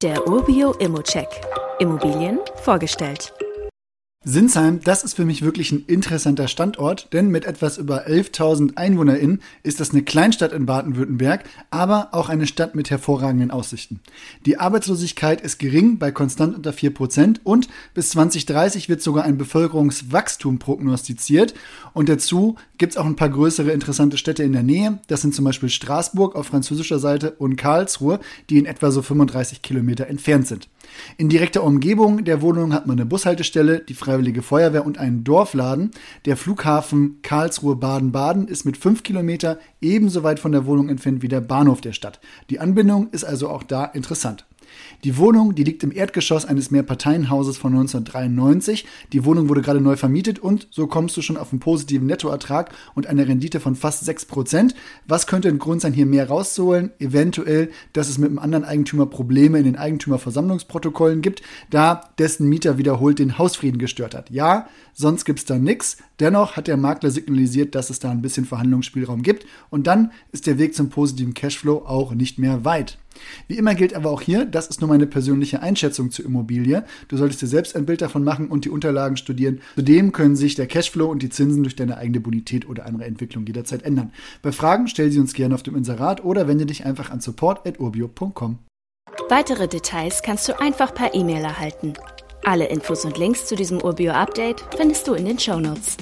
Der Urbio Immocheck. Immobilien vorgestellt. Sinsheim, das ist für mich wirklich ein interessanter Standort, denn mit etwas über 11.000 EinwohnerInnen ist das eine Kleinstadt in Baden-Württemberg, aber auch eine Stadt mit hervorragenden Aussichten. Die Arbeitslosigkeit ist gering, bei konstant unter 4% und bis 2030 wird sogar ein Bevölkerungswachstum prognostiziert. Und dazu gibt es auch ein paar größere interessante Städte in der Nähe. Das sind zum Beispiel Straßburg auf französischer Seite und Karlsruhe, die in etwa so 35 Kilometer entfernt sind. In direkter Umgebung der Wohnung hat man eine Bushaltestelle, die Freiwillige Feuerwehr und einen Dorfladen. Der Flughafen Karlsruhe-Baden-Baden ist mit fünf Kilometer ebenso weit von der Wohnung entfernt wie der Bahnhof der Stadt. Die Anbindung ist also auch da interessant. Die Wohnung, die liegt im Erdgeschoss eines Mehrparteienhauses von 1993. Die Wohnung wurde gerade neu vermietet und so kommst du schon auf einen positiven Nettoertrag und eine Rendite von fast 6%. Was könnte ein Grund sein, hier mehr rauszuholen? Eventuell, dass es mit einem anderen Eigentümer Probleme in den Eigentümerversammlungsprotokollen gibt, da dessen Mieter wiederholt den Hausfrieden gestört hat. Ja, sonst gibt es da nichts. Dennoch hat der Makler signalisiert, dass es da ein bisschen Verhandlungsspielraum gibt und dann ist der Weg zum positiven Cashflow auch nicht mehr weit. Wie immer gilt aber auch hier, das ist nur meine persönliche Einschätzung zur Immobilie. Du solltest dir selbst ein Bild davon machen und die Unterlagen studieren. Zudem können sich der Cashflow und die Zinsen durch deine eigene Bonität oder andere Entwicklung jederzeit ändern. Bei Fragen stell sie uns gerne auf dem Inserat oder wende dich einfach an support.urbio.com. Weitere Details kannst du einfach per E-Mail erhalten. Alle Infos und Links zu diesem Urbio-Update findest du in den Show Notes.